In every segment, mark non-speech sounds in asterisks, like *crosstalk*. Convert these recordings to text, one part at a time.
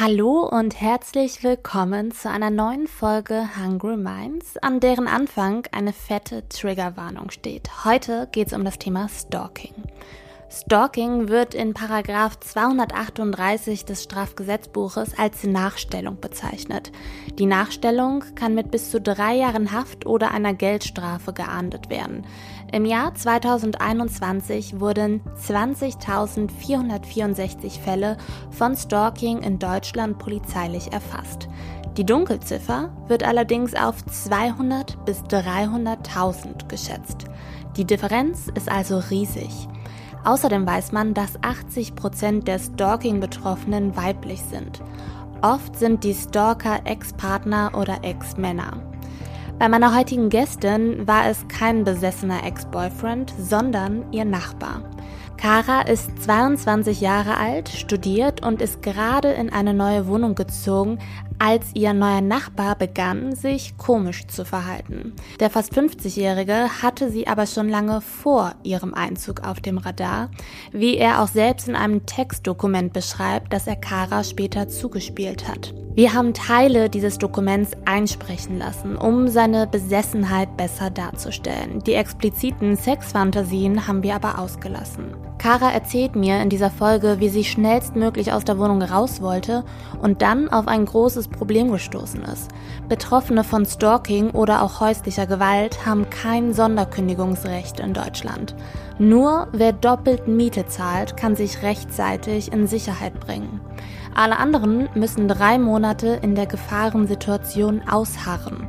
Hallo und herzlich willkommen zu einer neuen Folge Hungry Minds, an deren Anfang eine fette Triggerwarnung steht. Heute geht es um das Thema Stalking. Stalking wird in Paragraph 238 des Strafgesetzbuches als Nachstellung bezeichnet. Die Nachstellung kann mit bis zu drei Jahren Haft oder einer Geldstrafe geahndet werden. Im Jahr 2021 wurden 20.464 Fälle von Stalking in Deutschland polizeilich erfasst. Die Dunkelziffer wird allerdings auf 200 bis 300.000 geschätzt. Die Differenz ist also riesig. Außerdem weiß man, dass 80 Prozent der Stalking-Betroffenen weiblich sind. Oft sind die Stalker Ex-Partner oder Ex-Männer. Bei meiner heutigen Gästin war es kein besessener Ex-Boyfriend, sondern ihr Nachbar. Kara ist 22 Jahre alt, studiert und ist gerade in eine neue Wohnung gezogen, als ihr neuer Nachbar begann, sich komisch zu verhalten. Der fast 50-Jährige hatte sie aber schon lange vor ihrem Einzug auf dem Radar, wie er auch selbst in einem Textdokument beschreibt, das er Kara später zugespielt hat. Wir haben Teile dieses Dokuments einsprechen lassen, um seine Besessenheit besser darzustellen. Die expliziten Sexfantasien haben wir aber ausgelassen. Kara erzählt mir in dieser Folge, wie sie schnellstmöglich aus der Wohnung raus wollte und dann auf ein großes Problem gestoßen ist. Betroffene von Stalking oder auch häuslicher Gewalt haben kein Sonderkündigungsrecht in Deutschland. Nur wer doppelt Miete zahlt, kann sich rechtzeitig in Sicherheit bringen. Alle anderen müssen drei Monate in der Gefahrensituation ausharren.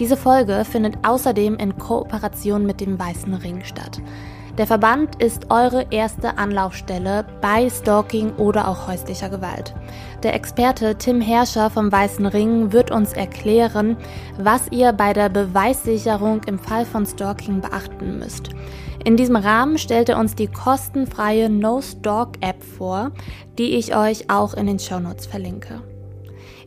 Diese Folge findet außerdem in Kooperation mit dem Weißen Ring statt. Der Verband ist eure erste Anlaufstelle bei Stalking oder auch häuslicher Gewalt. Der Experte Tim Herrscher vom Weißen Ring wird uns erklären, was ihr bei der Beweissicherung im Fall von Stalking beachten müsst. In diesem Rahmen stellt er uns die kostenfreie No Stalk App vor, die ich euch auch in den Shownotes verlinke.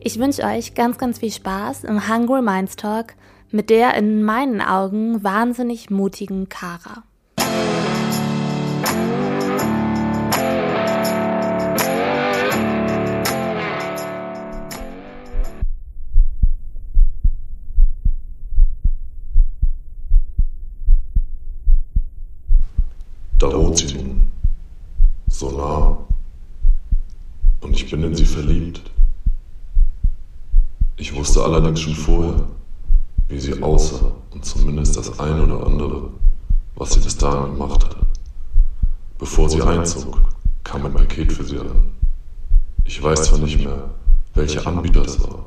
Ich wünsche euch ganz, ganz viel Spaß im Hungry Minds Talk mit der in meinen Augen wahnsinnig mutigen Kara. Da wohnt sie nun. So nah. Und ich bin in sie verliebt. Ich wusste allerdings schon vorher, wie sie aussah und zumindest das eine oder andere, was sie bis dahin gemacht hat. Bevor sie einzog, kam ein Paket für sie an. Ich weiß zwar nicht mehr, welcher Anbieter es war,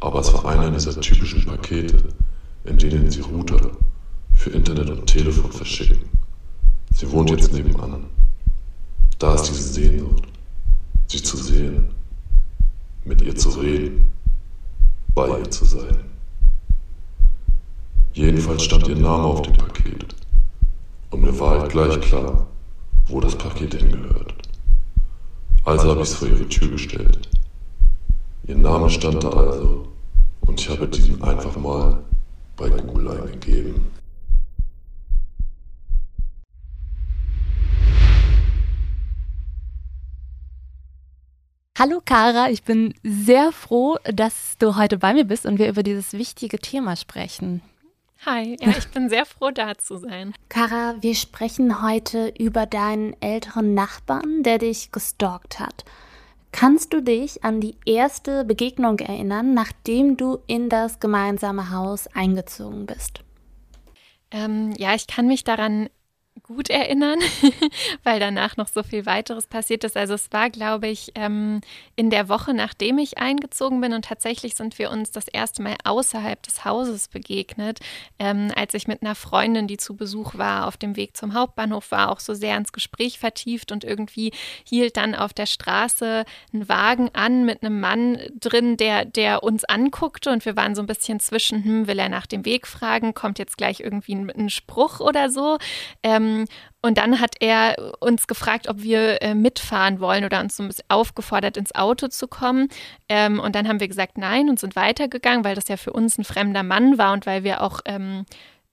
aber es war einer dieser typischen Pakete, in denen sie Router für Internet und Telefon verschicken. Sie wohnt jetzt nebenan. Da ist diese Sehnsucht, sie zu sehen, mit ihr zu reden, bei ihr zu sein. Jedenfalls stand ihr Name auf dem Paket. Und mir war halt gleich klar, wo das Paket hingehört. Also habe ich es vor ihre Tür gestellt. Ihr Name stand da also und ich habe diesen einfach mal bei Google eingegeben. Hallo Kara, ich bin sehr froh, dass du heute bei mir bist und wir über dieses wichtige Thema sprechen. Hi, ja, ich bin sehr froh, da zu sein. Kara, wir sprechen heute über deinen älteren Nachbarn, der dich gestalkt hat. Kannst du dich an die erste Begegnung erinnern, nachdem du in das gemeinsame Haus eingezogen bist? Ähm, ja, ich kann mich daran gut erinnern, *laughs* weil danach noch so viel weiteres passiert ist. Also es war, glaube ich, ähm, in der Woche, nachdem ich eingezogen bin und tatsächlich sind wir uns das erste Mal außerhalb des Hauses begegnet, ähm, als ich mit einer Freundin, die zu Besuch war, auf dem Weg zum Hauptbahnhof war, auch so sehr ins Gespräch vertieft und irgendwie hielt dann auf der Straße ein Wagen an mit einem Mann drin, der, der uns anguckte und wir waren so ein bisschen zwischen, hm, will er nach dem Weg fragen, kommt jetzt gleich irgendwie ein, ein Spruch oder so. Ähm, und dann hat er uns gefragt, ob wir äh, mitfahren wollen oder uns so ein bisschen aufgefordert, ins Auto zu kommen. Ähm, und dann haben wir gesagt nein und sind weitergegangen, weil das ja für uns ein fremder Mann war und weil wir auch ähm,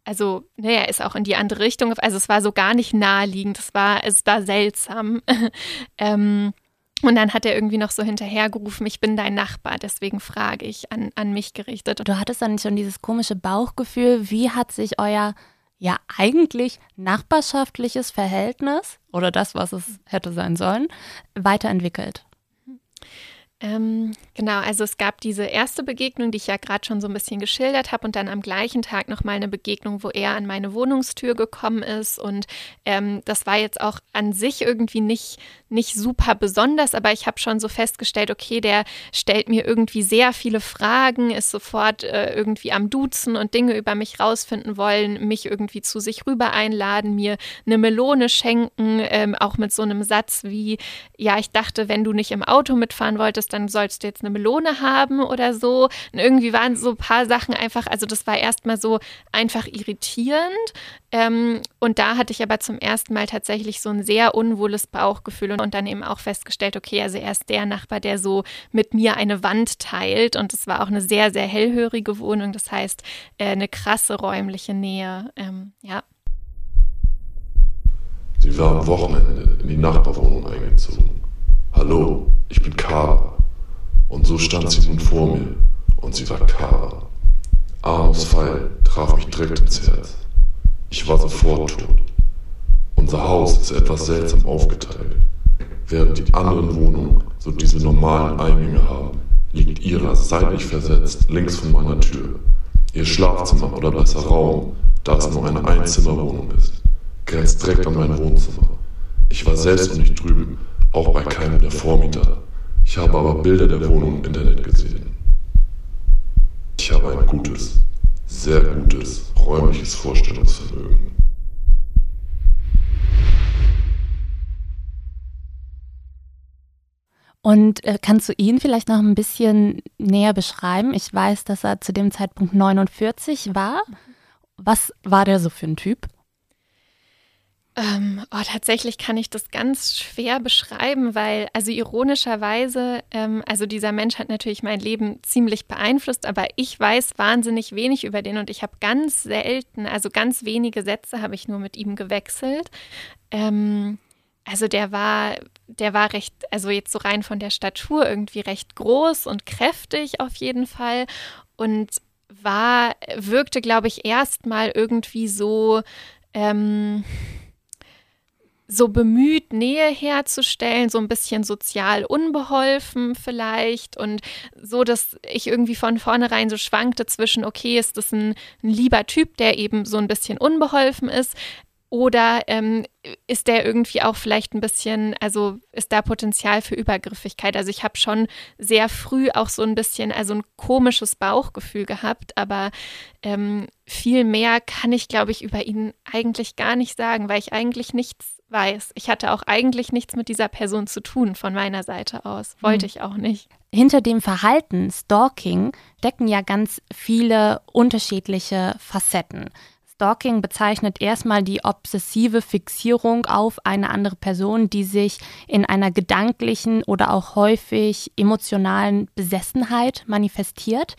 also, naja, ne, ist auch in die andere Richtung. Also es war so gar nicht naheliegend. Es war, es war seltsam. *laughs* ähm, und dann hat er irgendwie noch so hinterhergerufen, ich bin dein Nachbar, deswegen frage ich an, an mich gerichtet. Du hattest dann schon dieses komische Bauchgefühl. Wie hat sich euer ja eigentlich nachbarschaftliches Verhältnis oder das, was es hätte sein sollen, weiterentwickelt? Ähm, genau, also es gab diese erste Begegnung, die ich ja gerade schon so ein bisschen geschildert habe, und dann am gleichen Tag nochmal eine Begegnung, wo er an meine Wohnungstür gekommen ist. Und ähm, das war jetzt auch an sich irgendwie nicht, nicht super besonders, aber ich habe schon so festgestellt, okay, der stellt mir irgendwie sehr viele Fragen, ist sofort äh, irgendwie am Duzen und Dinge über mich rausfinden wollen, mich irgendwie zu sich rüber einladen, mir eine Melone schenken, ähm, auch mit so einem Satz wie, ja, ich dachte, wenn du nicht im Auto mitfahren wolltest, dann sollst du jetzt eine Melone haben oder so. Und irgendwie waren so ein paar Sachen einfach, also das war erstmal so einfach irritierend. Ähm, und da hatte ich aber zum ersten Mal tatsächlich so ein sehr unwohles Bauchgefühl und, und dann eben auch festgestellt, okay, also er ist der Nachbar, der so mit mir eine Wand teilt. Und es war auch eine sehr, sehr hellhörige Wohnung. Das heißt, äh, eine krasse räumliche Nähe. Ähm, ja. Sie war am Wochenende in die Nachbarwohnung eingezogen. Hallo, ich bin Kara. Und so stand sie nun vor mir, und sie war Kara. Arnos Pfeil traf mich direkt ins Herz. Ich war sofort tot. Unser Haus ist etwas seltsam aufgeteilt. Während die anderen Wohnungen so diese normalen Eingänge haben, liegt ihrer seitlich versetzt links von meiner Tür. Ihr Schlafzimmer oder besser Raum, da es nur eine Einzimmerwohnung ist, grenzt direkt an mein Wohnzimmer. Ich war selbst noch nicht drüben, auch bei keinem der Vormieter. Ich habe aber Bilder der Wohnung im Internet gesehen. Ich habe ein gutes, sehr gutes räumliches Vorstellungsvermögen. Und äh, kannst du ihn vielleicht noch ein bisschen näher beschreiben? Ich weiß, dass er zu dem Zeitpunkt 49 war. Was war der so für ein Typ? Ähm, oh, tatsächlich kann ich das ganz schwer beschreiben, weil, also ironischerweise, ähm, also dieser Mensch hat natürlich mein Leben ziemlich beeinflusst, aber ich weiß wahnsinnig wenig über den und ich habe ganz selten, also ganz wenige Sätze habe ich nur mit ihm gewechselt. Ähm, also der war, der war recht, also jetzt so rein von der Statur irgendwie recht groß und kräftig auf jeden Fall und war, wirkte, glaube ich, erstmal irgendwie so, ähm, so bemüht, Nähe herzustellen, so ein bisschen sozial unbeholfen vielleicht und so, dass ich irgendwie von vornherein so schwankte zwischen, okay, ist das ein, ein lieber Typ, der eben so ein bisschen unbeholfen ist, oder ähm, ist der irgendwie auch vielleicht ein bisschen, also ist da Potenzial für Übergriffigkeit? Also ich habe schon sehr früh auch so ein bisschen, also ein komisches Bauchgefühl gehabt, aber ähm, viel mehr kann ich, glaube ich, über ihn eigentlich gar nicht sagen, weil ich eigentlich nichts weiß. Ich hatte auch eigentlich nichts mit dieser Person zu tun von meiner Seite aus. Wollte mhm. ich auch nicht. Hinter dem Verhalten Stalking decken ja ganz viele unterschiedliche Facetten. Stalking bezeichnet erstmal die obsessive Fixierung auf eine andere Person, die sich in einer gedanklichen oder auch häufig emotionalen Besessenheit manifestiert.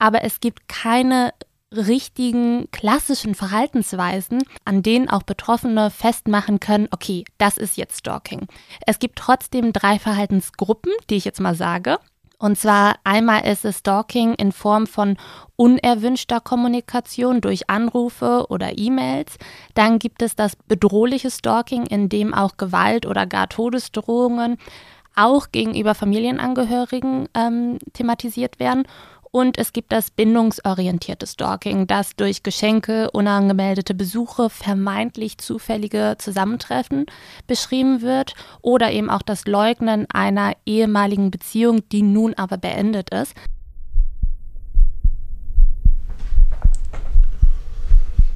Aber es gibt keine richtigen klassischen Verhaltensweisen, an denen auch Betroffene festmachen können, okay, das ist jetzt Stalking. Es gibt trotzdem drei Verhaltensgruppen, die ich jetzt mal sage. Und zwar einmal ist es Stalking in Form von unerwünschter Kommunikation durch Anrufe oder E-Mails. Dann gibt es das bedrohliche Stalking, in dem auch Gewalt oder gar Todesdrohungen auch gegenüber Familienangehörigen ähm, thematisiert werden. Und es gibt das bindungsorientierte Stalking, das durch Geschenke, unangemeldete Besuche, vermeintlich zufällige Zusammentreffen beschrieben wird oder eben auch das Leugnen einer ehemaligen Beziehung, die nun aber beendet ist.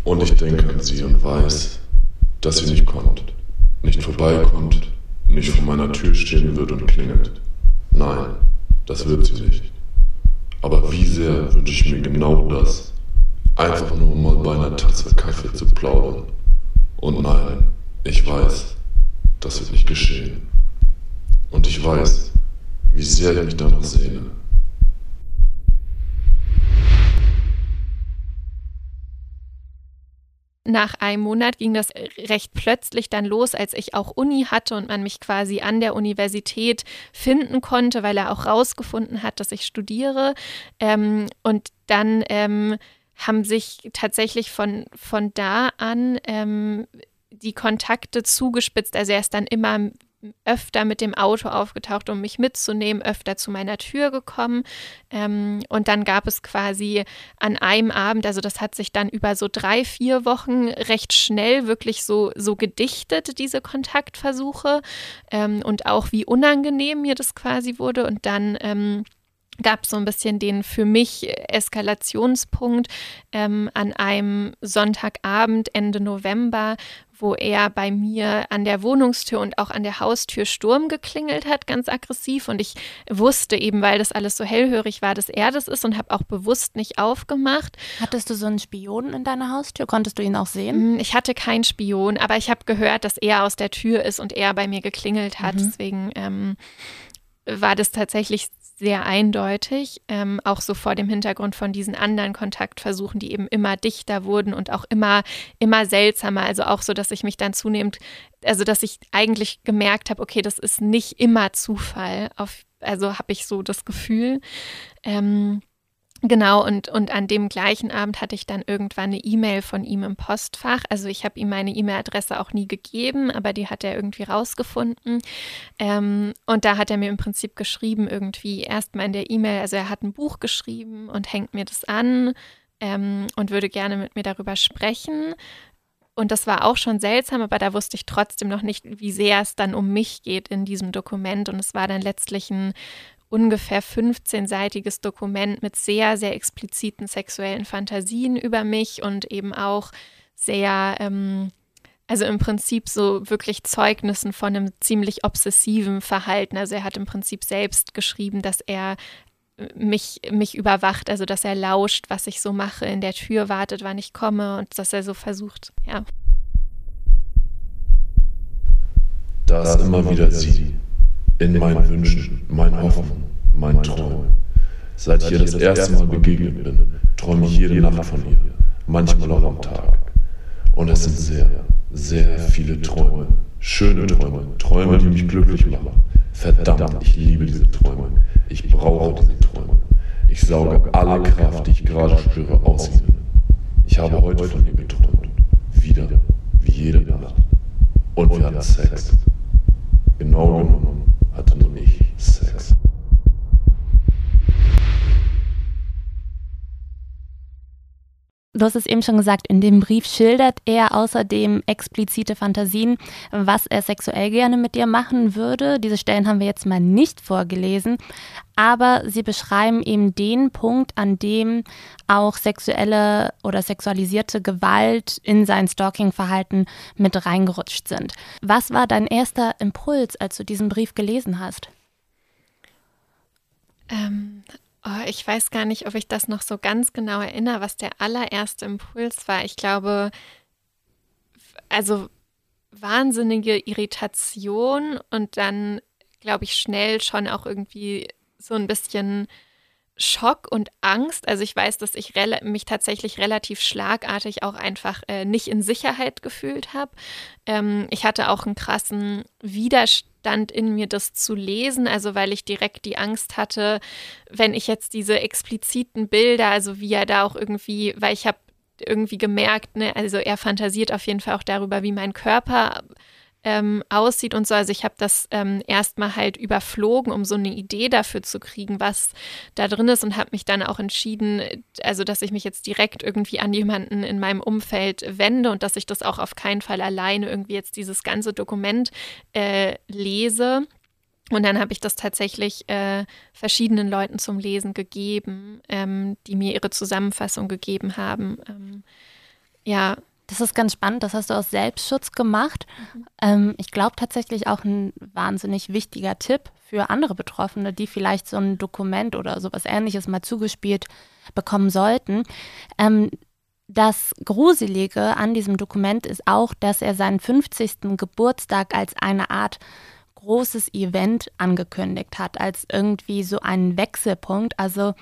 Und ich denke an sie und weiß, dass sie nicht kommt, nicht vorbeikommt, nicht vor meiner Tür stehen wird und klingelt. Nein, das wird sie nicht. Aber wie sehr wünsche ich mir genau das, einfach nur mal bei einer Tasse Kaffee zu plaudern. Und nein, ich weiß, das wird nicht geschehen. Und ich weiß, wie sehr ich mich danach sehne. Nach einem Monat ging das recht plötzlich dann los, als ich auch Uni hatte und man mich quasi an der Universität finden konnte, weil er auch rausgefunden hat, dass ich studiere. Ähm, und dann ähm, haben sich tatsächlich von, von da an ähm, die Kontakte zugespitzt. Also er ist dann immer öfter mit dem Auto aufgetaucht, um mich mitzunehmen, öfter zu meiner Tür gekommen. Ähm, und dann gab es quasi an einem Abend, also das hat sich dann über so drei, vier Wochen recht schnell wirklich so, so gedichtet, diese Kontaktversuche ähm, und auch wie unangenehm mir das quasi wurde. Und dann ähm, gab es so ein bisschen den für mich Eskalationspunkt ähm, an einem Sonntagabend Ende November, wo er bei mir an der Wohnungstür und auch an der Haustür Sturm geklingelt hat, ganz aggressiv. Und ich wusste eben, weil das alles so hellhörig war, dass er das ist und habe auch bewusst nicht aufgemacht. Hattest du so einen Spion in deiner Haustür? Konntest du ihn auch sehen? Mm, ich hatte keinen Spion, aber ich habe gehört, dass er aus der Tür ist und er bei mir geklingelt hat. Mhm. Deswegen ähm, war das tatsächlich sehr eindeutig, ähm, auch so vor dem Hintergrund von diesen anderen Kontaktversuchen, die eben immer dichter wurden und auch immer, immer seltsamer. Also auch so, dass ich mich dann zunehmend, also dass ich eigentlich gemerkt habe, okay, das ist nicht immer Zufall. Auf, also habe ich so das Gefühl. Ähm, Genau, und, und an dem gleichen Abend hatte ich dann irgendwann eine E-Mail von ihm im Postfach. Also ich habe ihm meine E-Mail-Adresse auch nie gegeben, aber die hat er irgendwie rausgefunden. Ähm, und da hat er mir im Prinzip geschrieben, irgendwie erstmal in der E-Mail, also er hat ein Buch geschrieben und hängt mir das an ähm, und würde gerne mit mir darüber sprechen. Und das war auch schon seltsam, aber da wusste ich trotzdem noch nicht, wie sehr es dann um mich geht in diesem Dokument. Und es war dann letztlich ein ungefähr 15-seitiges Dokument mit sehr, sehr expliziten sexuellen Fantasien über mich und eben auch sehr, ähm, also im Prinzip so wirklich Zeugnissen von einem ziemlich obsessiven Verhalten. Also er hat im Prinzip selbst geschrieben, dass er äh, mich, mich überwacht, also dass er lauscht, was ich so mache, in der Tür wartet, wann ich komme und dass er so versucht, ja. Da ist immer wieder sie in meinen Wünschen, meinen Hoffnungen, meinen Träumen. Seit ich ihr das erste Mal begegnet bin, träume ich jede Nacht von ihr, manchmal auch am Tag. Und es sind sehr, sehr viele Träume, schöne Träume, Träume, die mich glücklich machen. Verdammt, ich liebe diese Träume. Ich brauche diese Träume. Ich sauge alle Kraft, die ich gerade spüre, aus ihnen. Ich habe heute von ihr geträumt. Wieder, wie jede Nacht. Und wir hatten Sex. Genau genommen hatte nur ich Sex. Du hast es eben schon gesagt, in dem Brief schildert er außerdem explizite Fantasien, was er sexuell gerne mit dir machen würde. Diese Stellen haben wir jetzt mal nicht vorgelesen, aber sie beschreiben eben den Punkt, an dem auch sexuelle oder sexualisierte Gewalt in sein Stalking-Verhalten mit reingerutscht sind. Was war dein erster Impuls, als du diesen Brief gelesen hast? Ähm, Oh, ich weiß gar nicht, ob ich das noch so ganz genau erinnere, was der allererste Impuls war. Ich glaube, also wahnsinnige Irritation und dann, glaube ich, schnell schon auch irgendwie so ein bisschen Schock und Angst. Also ich weiß, dass ich mich tatsächlich relativ schlagartig auch einfach äh, nicht in Sicherheit gefühlt habe. Ähm, ich hatte auch einen krassen Widerstand Widerstand in mir, das zu lesen, also weil ich direkt die Angst hatte, wenn ich jetzt diese expliziten Bilder, also wie er da auch irgendwie, weil ich habe irgendwie gemerkt, ne, also er fantasiert auf jeden Fall auch darüber, wie mein Körper ähm, aussieht und so. Also ich habe das ähm, erstmal halt überflogen, um so eine Idee dafür zu kriegen, was da drin ist und habe mich dann auch entschieden, also dass ich mich jetzt direkt irgendwie an jemanden in meinem Umfeld wende und dass ich das auch auf keinen Fall alleine irgendwie jetzt dieses ganze Dokument äh, lese. Und dann habe ich das tatsächlich äh, verschiedenen Leuten zum Lesen gegeben, ähm, die mir ihre Zusammenfassung gegeben haben. Ähm, ja. Das ist ganz spannend, das hast du aus Selbstschutz gemacht. Mhm. Ähm, ich glaube tatsächlich auch ein wahnsinnig wichtiger Tipp für andere Betroffene, die vielleicht so ein Dokument oder sowas ähnliches mal zugespielt bekommen sollten. Ähm, das Gruselige an diesem Dokument ist auch, dass er seinen 50. Geburtstag als eine Art großes Event angekündigt hat, als irgendwie so einen Wechselpunkt, also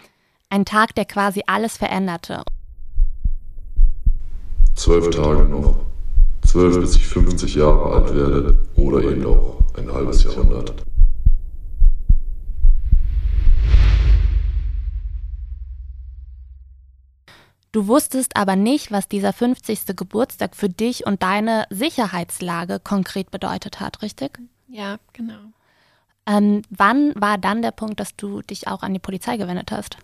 ein Tag, der quasi alles veränderte. Zwölf Tage noch. Zwölf, bis ich 50 Jahre alt werde oder eben auch ein halbes Jahrhundert. Du wusstest aber nicht, was dieser 50. Geburtstag für dich und deine Sicherheitslage konkret bedeutet hat, richtig? Ja, genau. Ähm, wann war dann der Punkt, dass du dich auch an die Polizei gewendet hast?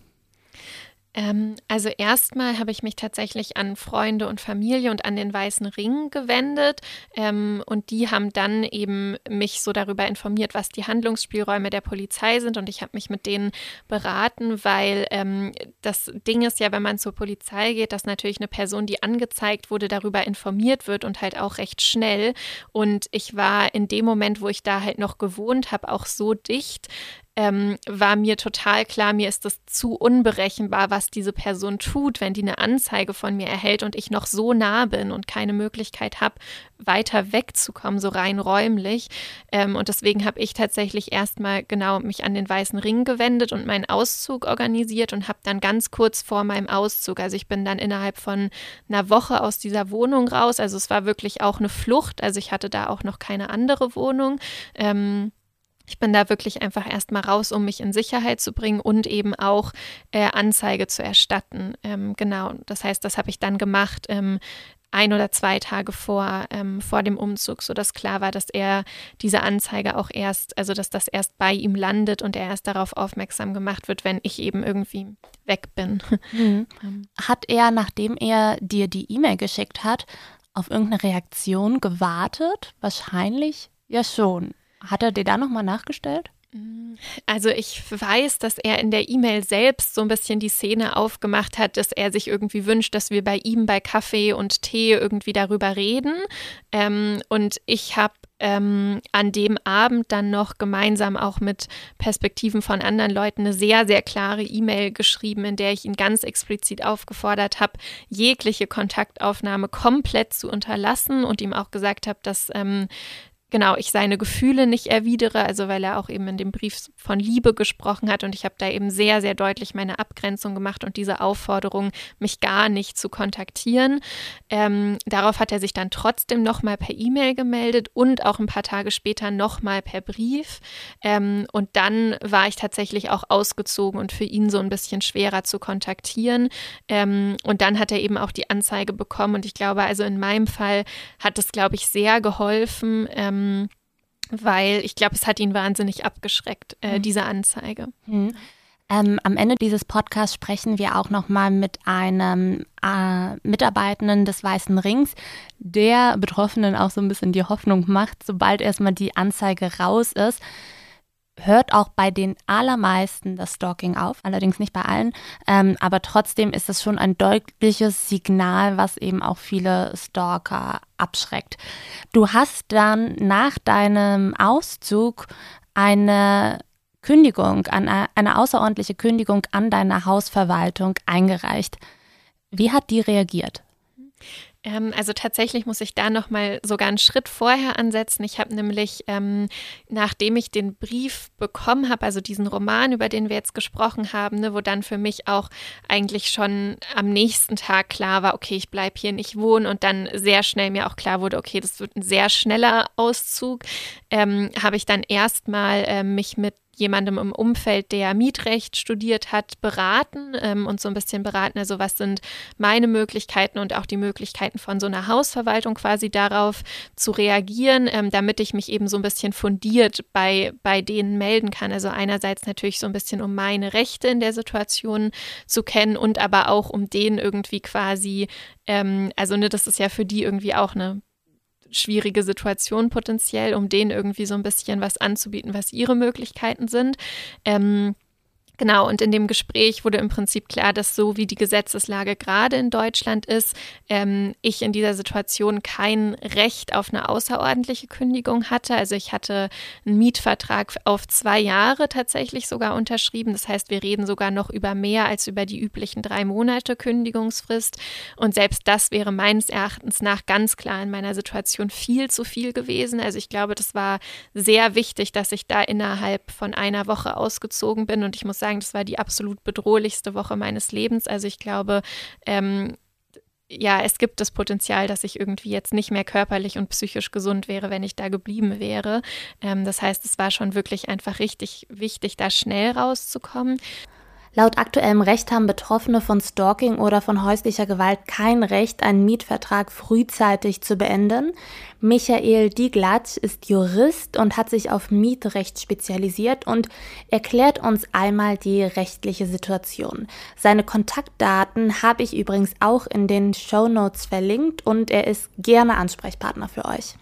Ähm, also erstmal habe ich mich tatsächlich an Freunde und Familie und an den Weißen Ring gewendet ähm, und die haben dann eben mich so darüber informiert, was die Handlungsspielräume der Polizei sind und ich habe mich mit denen beraten, weil ähm, das Ding ist ja, wenn man zur Polizei geht, dass natürlich eine Person, die angezeigt wurde, darüber informiert wird und halt auch recht schnell. Und ich war in dem Moment, wo ich da halt noch gewohnt habe, auch so dicht, ähm, war mir total klar, mir ist das zu unberechenbar, was diese Person tut, wenn die eine Anzeige von mir erhält und ich noch so nah bin und keine Möglichkeit habe, weiter wegzukommen, so rein räumlich. Ähm, und deswegen habe ich tatsächlich erstmal genau mich an den Weißen Ring gewendet und meinen Auszug organisiert und habe dann ganz kurz vor meinem Auszug, also ich bin dann innerhalb von einer Woche aus dieser Wohnung raus, also es war wirklich auch eine Flucht, also ich hatte da auch noch keine andere Wohnung. Ähm, ich bin da wirklich einfach erstmal raus, um mich in Sicherheit zu bringen und eben auch äh, Anzeige zu erstatten. Ähm, genau, das heißt, das habe ich dann gemacht. Ähm, ein oder zwei Tage vor, ähm, vor dem Umzug, sodass klar war, dass er diese Anzeige auch erst, also dass das erst bei ihm landet und er erst darauf aufmerksam gemacht wird, wenn ich eben irgendwie weg bin. Mhm. *laughs* Ähm. Hat er, nachdem er dir die E-Mail geschickt hat, auf irgendeine Reaktion gewartet? Wahrscheinlich ja schon. Hat er dir da nochmal nachgestellt? Also ich weiß, dass er in der E-Mail selbst so ein bisschen die Szene aufgemacht hat, dass er sich irgendwie wünscht, dass wir bei ihm bei Kaffee und Tee irgendwie darüber reden. Ähm, und ich habe ähm, an dem Abend dann noch gemeinsam auch mit Perspektiven von anderen Leuten eine sehr, sehr klare E-Mail geschrieben, in der ich ihn ganz explizit aufgefordert habe, jegliche Kontaktaufnahme komplett zu unterlassen und ihm auch gesagt habe, dass ähm, genau, ich seine Gefühle nicht erwidere, also weil er auch eben in dem Brief von Liebe gesprochen hat und ich habe da eben sehr, sehr deutlich meine Abgrenzung gemacht und diese Aufforderung, mich gar nicht zu kontaktieren. Ähm, darauf hat er sich dann trotzdem nochmal per E-Mail gemeldet und auch ein paar Tage später nochmal per Brief. Ähm, und dann war ich tatsächlich auch ausgezogen und für ihn so ein bisschen schwerer zu kontaktieren. Ähm, und dann hat er eben auch die Anzeige bekommen und ich glaube, also in meinem Fall hat es, glaube ich, sehr geholfen, ähm, weil ich glaube, es hat ihn wahnsinnig abgeschreckt, äh, mhm. diese Anzeige. Mhm. Ähm, am Ende dieses Podcasts sprechen wir auch nochmal mit einem äh, Mitarbeitenden des Weißen Rings, der Betroffenen auch so ein bisschen die Hoffnung macht, sobald erstmal die Anzeige raus ist, hört auch bei den allermeisten das Stalking auf, allerdings nicht bei allen. Ähm, aber trotzdem ist es schon ein deutliches Signal, was eben auch viele Stalker abschreckt. Du hast dann nach deinem Auszug eine Kündigung, eine, eine außerordentliche Kündigung an deine Hausverwaltung eingereicht. Wie hat die reagiert? Ähm, also tatsächlich muss ich da noch mal sogar einen Schritt vorher ansetzen. Ich habe nämlich, ähm, nachdem ich den Brief bekommen habe, also diesen Roman, über den wir jetzt gesprochen haben, ne, wo dann für mich auch eigentlich schon am nächsten Tag klar war, okay, ich bleibe hier nicht wohnen und dann sehr schnell mir auch klar wurde, okay, das wird ein sehr schneller Auszug, ähm, habe ich dann erstmal äh, mich mit jemandem im Umfeld, der Mietrecht studiert hat, beraten ähm, und so ein bisschen beraten, also was sind meine Möglichkeiten und auch die Möglichkeiten von so einer Hausverwaltung quasi darauf zu reagieren, ähm, damit ich mich eben so ein bisschen fundiert bei, bei denen melden kann. Also einerseits natürlich so ein bisschen um meine Rechte in der Situation zu kennen und aber auch um denen irgendwie quasi, ähm, also ne, das ist ja für die irgendwie auch eine schwierige Situation potenziell, um denen irgendwie so ein bisschen was anzubieten, was ihre Möglichkeiten sind. Ähm, Genau, und in dem Gespräch wurde im Prinzip klar, dass so wie die Gesetzeslage gerade in Deutschland ist, ähm, ich in dieser Situation kein Recht auf eine außerordentliche Kündigung hatte. Also ich hatte einen Mietvertrag auf zwei Jahre tatsächlich sogar unterschrieben. Das heißt, wir reden sogar noch über mehr als über die üblichen drei Monate Kündigungsfrist. Und selbst das wäre meines Erachtens nach ganz klar in meiner Situation viel zu viel gewesen. Also ich glaube, das war sehr wichtig, dass ich da innerhalb von einer Woche ausgezogen bin. Und ich muss sagen, sagen, das war die absolut bedrohlichste Woche meines Lebens. Also ich glaube, ähm, ja, es gibt das Potenzial, dass ich irgendwie jetzt nicht mehr körperlich und psychisch gesund wäre, wenn ich da geblieben wäre. Ähm, das heißt, es war schon wirklich einfach richtig wichtig, da schnell rauszukommen. Laut aktuellem Recht haben Betroffene von Stalking oder von häuslicher Gewalt kein Recht, einen Mietvertrag frühzeitig zu beenden. Michael Dieglatsch ist Jurist und hat sich auf Mietrecht spezialisiert und erklärt uns einmal die rechtliche Situation. Seine Kontaktdaten habe ich übrigens auch in den Show Notes verlinkt und er ist gerne Ansprechpartner für euch.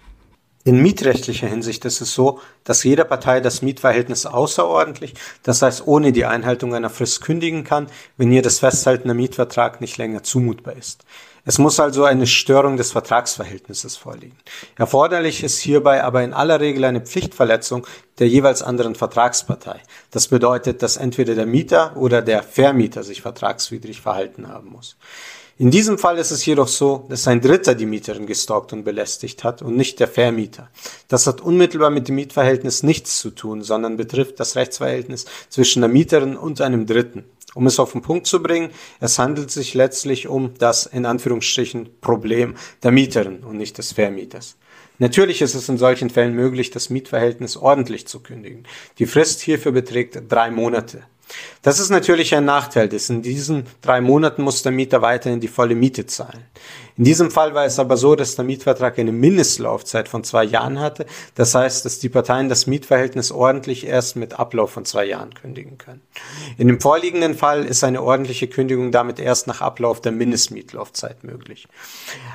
In mietrechtlicher Hinsicht ist es so, dass jede Partei das Mietverhältnis außerordentlich, das heißt ohne die Einhaltung einer Frist kündigen kann, wenn ihr das Festhalten der Mietvertrag nicht länger zumutbar ist. Es muss also eine Störung des Vertragsverhältnisses vorliegen. Erforderlich ist hierbei aber in aller Regel eine Pflichtverletzung der jeweils anderen Vertragspartei. Das bedeutet, dass entweder der Mieter oder der Vermieter sich vertragswidrig verhalten haben muss. In diesem Fall ist es jedoch so, dass ein Dritter die Mieterin gestalkt und belästigt hat und nicht der Vermieter. Das hat unmittelbar mit dem Mietverhältnis nichts zu tun, sondern betrifft das Rechtsverhältnis zwischen der Mieterin und einem Dritten. Um es auf den Punkt zu bringen, es handelt sich letztlich um das in Anführungsstrichen Problem der Mieterin und nicht des Vermieters. Natürlich ist es in solchen Fällen möglich, das Mietverhältnis ordentlich zu kündigen. Die Frist hierfür beträgt drei Monate. Das ist natürlich ein Nachteil, denn in diesen drei Monaten muss der Mieter weiterhin die volle Miete zahlen. In diesem Fall war es aber so, dass der Mietvertrag eine Mindestlaufzeit von zwei Jahren hatte. Das heißt, dass die Parteien das Mietverhältnis ordentlich erst mit Ablauf von zwei Jahren kündigen können. In dem vorliegenden Fall ist eine ordentliche Kündigung damit erst nach Ablauf der Mindestmietlaufzeit möglich.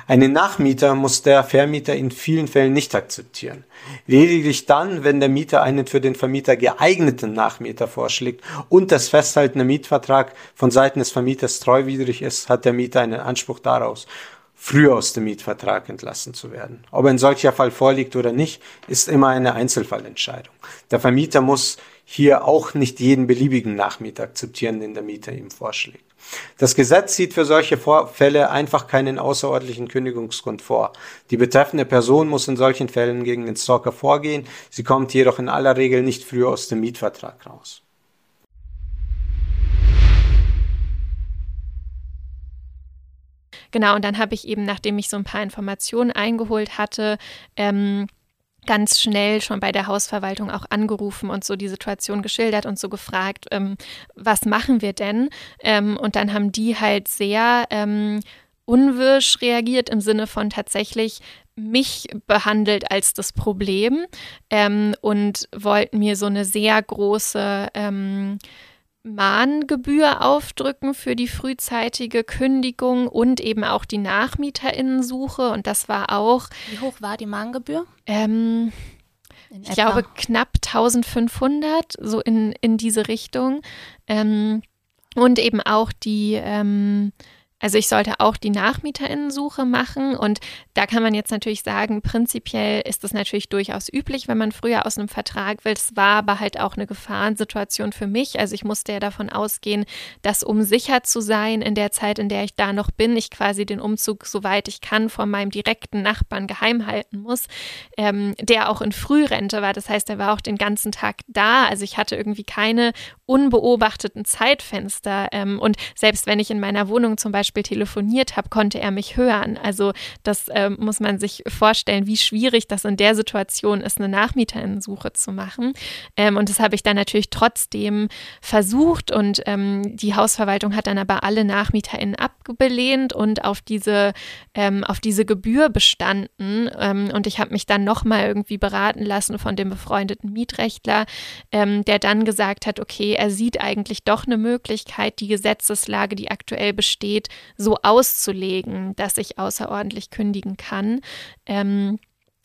Einen Nachmieter muss der Vermieter in vielen Fällen nicht akzeptieren. Lediglich dann, wenn der Mieter einen für den Vermieter geeigneten Nachmieter vorschlägt und das Festhalten der Mietvertrag von Seiten des Vermieters treuwidrig ist, hat der Mieter einen Anspruch daraus früher aus dem Mietvertrag entlassen zu werden. Ob ein solcher Fall vorliegt oder nicht, ist immer eine Einzelfallentscheidung. Der Vermieter muss hier auch nicht jeden beliebigen Nachmieter akzeptieren, den der Mieter ihm vorschlägt. Das Gesetz sieht für solche Fälle einfach keinen außerordentlichen Kündigungsgrund vor. Die betreffende Person muss in solchen Fällen gegen den Stalker vorgehen, sie kommt jedoch in aller Regel nicht früher aus dem Mietvertrag raus. Genau, und dann habe ich eben, nachdem ich so ein paar Informationen eingeholt hatte, ähm, ganz schnell schon bei der Hausverwaltung auch angerufen und so die Situation geschildert und so gefragt, ähm, was machen wir denn? Ähm, und dann haben die halt sehr ähm, unwirsch reagiert im Sinne von tatsächlich mich behandelt als das Problem ähm, und wollten mir so eine sehr große ähm, Mahngebühr aufdrücken für die frühzeitige Kündigung und eben auch die Nachmieterinnensuche. Und das war auch. Wie hoch war die Mahngebühr? Ähm, ich glaube knapp 1500, so in, in diese Richtung. Ähm, und eben auch die. Ähm, also ich sollte auch die Nachmieterinnensuche machen und da kann man jetzt natürlich sagen, prinzipiell ist das natürlich durchaus üblich, wenn man früher aus einem Vertrag will. Es war aber halt auch eine Gefahrensituation für mich. Also ich musste ja davon ausgehen, dass um sicher zu sein in der Zeit, in der ich da noch bin, ich quasi den Umzug, soweit ich kann, von meinem direkten Nachbarn geheim halten muss, ähm, der auch in Frührente war. Das heißt, er war auch den ganzen Tag da. Also ich hatte irgendwie keine unbeobachteten Zeitfenster. Ähm, und selbst wenn ich in meiner Wohnung zum Beispiel telefoniert habe, konnte er mich hören. Also das ähm, muss man sich vorstellen, wie schwierig das in der Situation ist, eine Nachmieterinnensuche zu machen. Ähm, und das habe ich dann natürlich trotzdem versucht und ähm, die Hausverwaltung hat dann aber alle NachmieterInnen abgelehnt und auf diese, ähm, auf diese Gebühr bestanden. Ähm, und ich habe mich dann nochmal irgendwie beraten lassen von dem befreundeten Mietrechtler, der dann gesagt hat, okay, er sieht eigentlich doch eine Möglichkeit, die Gesetzeslage, die aktuell besteht, so auszulegen, dass ich außerordentlich kündigen kann. Ähm,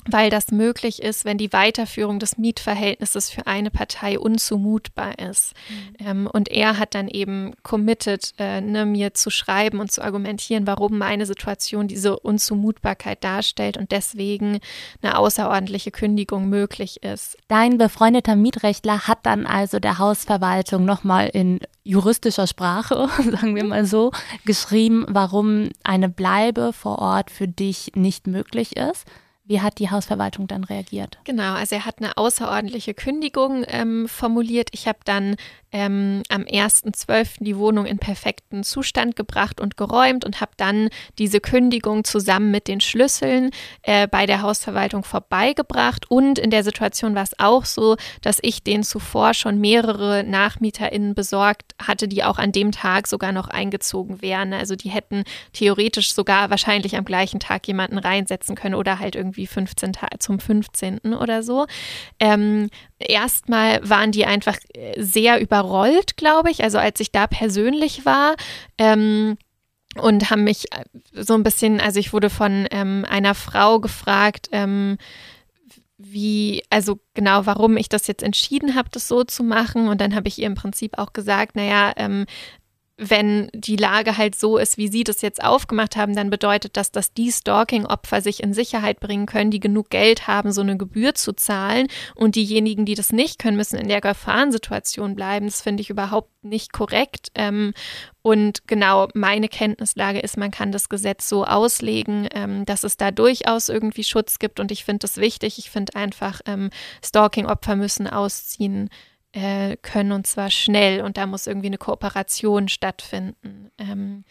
weil das möglich ist, wenn die Weiterführung des Mietverhältnisses für eine Partei unzumutbar ist. Mhm. Ähm, und er hat dann eben committed, äh, ne, mir zu schreiben und zu argumentieren, warum meine Situation diese Unzumutbarkeit darstellt und deswegen eine außerordentliche Kündigung möglich ist. Dein befreundeter Mietrechtler hat dann also der Hausverwaltung nochmal in juristischer Sprache, *laughs* sagen wir mal so, geschrieben, warum eine Bleibe vor Ort für dich nicht möglich ist. Wie hat die Hausverwaltung dann reagiert? Genau, also er hat eine außerordentliche Kündigung ähm, formuliert. Ich habe dann ähm, am 1.12. die Wohnung in perfekten Zustand gebracht und geräumt und habe dann diese Kündigung zusammen mit den Schlüsseln äh, bei der Hausverwaltung vorbeigebracht. Und in der Situation war es auch so, dass ich den zuvor schon mehrere NachmieterInnen besorgt hatte, die auch an dem Tag sogar noch eingezogen wären. Also die hätten theoretisch sogar wahrscheinlich am gleichen Tag jemanden reinsetzen können oder halt irgendwie 15 zum 15. oder so. Ähm, erstmal waren die einfach äh, sehr überrollt, glaube ich. Also als ich da persönlich war. Ähm, und haben mich äh, so ein bisschen, also ich wurde von ähm, einer Frau gefragt, ähm, wie, also genau, warum ich das jetzt entschieden habe, das so zu machen. Und dann habe ich ihr im Prinzip auch gesagt, naja, ähm, wenn die Lage halt so ist, wie Sie das jetzt aufgemacht haben, dann bedeutet das, dass die Stalking-Opfer sich in Sicherheit bringen können, die genug Geld haben, so eine Gebühr zu zahlen. Und diejenigen, die das nicht können, müssen in der Gefahrensituation bleiben. Das finde ich überhaupt nicht korrekt. Ähm, und genau meine Kenntnislage ist, man kann das Gesetz so auslegen, ähm, dass es da durchaus irgendwie Schutz gibt. Und ich finde das wichtig. Ich finde einfach, ähm, Stalking-Opfer müssen ausziehen äh, können und zwar schnell. Und da muss irgendwie eine Kooperation stattfinden. Ähm,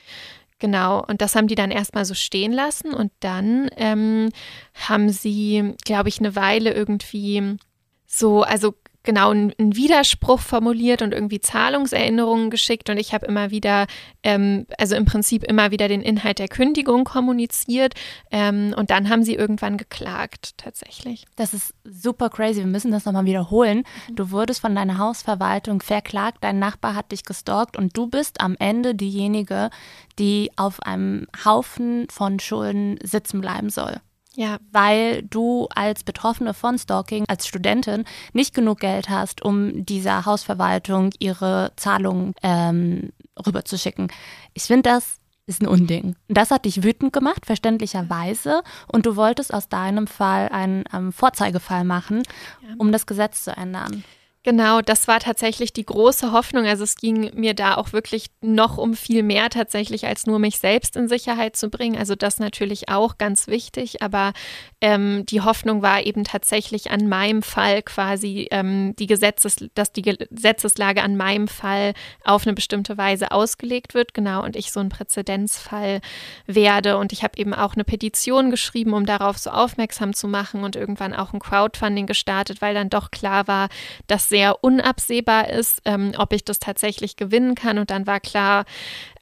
genau, und das haben die dann erstmal so stehen lassen. Und dann ähm, haben sie, glaube ich, eine Weile irgendwie so, also genau einen, Widerspruch formuliert und irgendwie Zahlungserinnerungen geschickt und ich habe immer wieder, ähm, also im Prinzip immer wieder den Inhalt der Kündigung kommuniziert ähm, und dann haben sie irgendwann geklagt tatsächlich. Das ist super crazy, wir müssen das nochmal wiederholen. Mhm. Du wurdest von deiner Hausverwaltung verklagt, dein Nachbar hat dich gestalkt und du bist am Ende diejenige, die auf einem Haufen von Schulden sitzen bleiben soll. Ja. Weil du als Betroffene von Stalking, als Studentin, nicht genug Geld hast, um dieser Hausverwaltung ihre Zahlungen ähm, rüberzuschicken. Ich finde, das ist ein Unding. Und das hat dich wütend gemacht, verständlicherweise. Und du wolltest aus deinem Fall einen ähm, Vorzeigefall machen, ja. um das Gesetz zu ändern. Genau, das war tatsächlich die große Hoffnung. Also es ging mir da auch wirklich noch um viel mehr tatsächlich, als nur mich selbst in Sicherheit zu bringen. Also das natürlich auch ganz wichtig, aber ähm, die Hoffnung war eben tatsächlich an meinem Fall quasi ähm, die Gesetzes, dass die Gesetzeslage an meinem Fall auf eine bestimmte Weise ausgelegt wird, genau, und ich so ein Präzedenzfall werde. Und ich habe eben auch eine Petition geschrieben, um darauf so aufmerksam zu machen und irgendwann auch ein Crowdfunding gestartet, weil dann doch klar war, dass sehr unabsehbar ist, ähm, ob ich das tatsächlich gewinnen kann. Und dann war klar,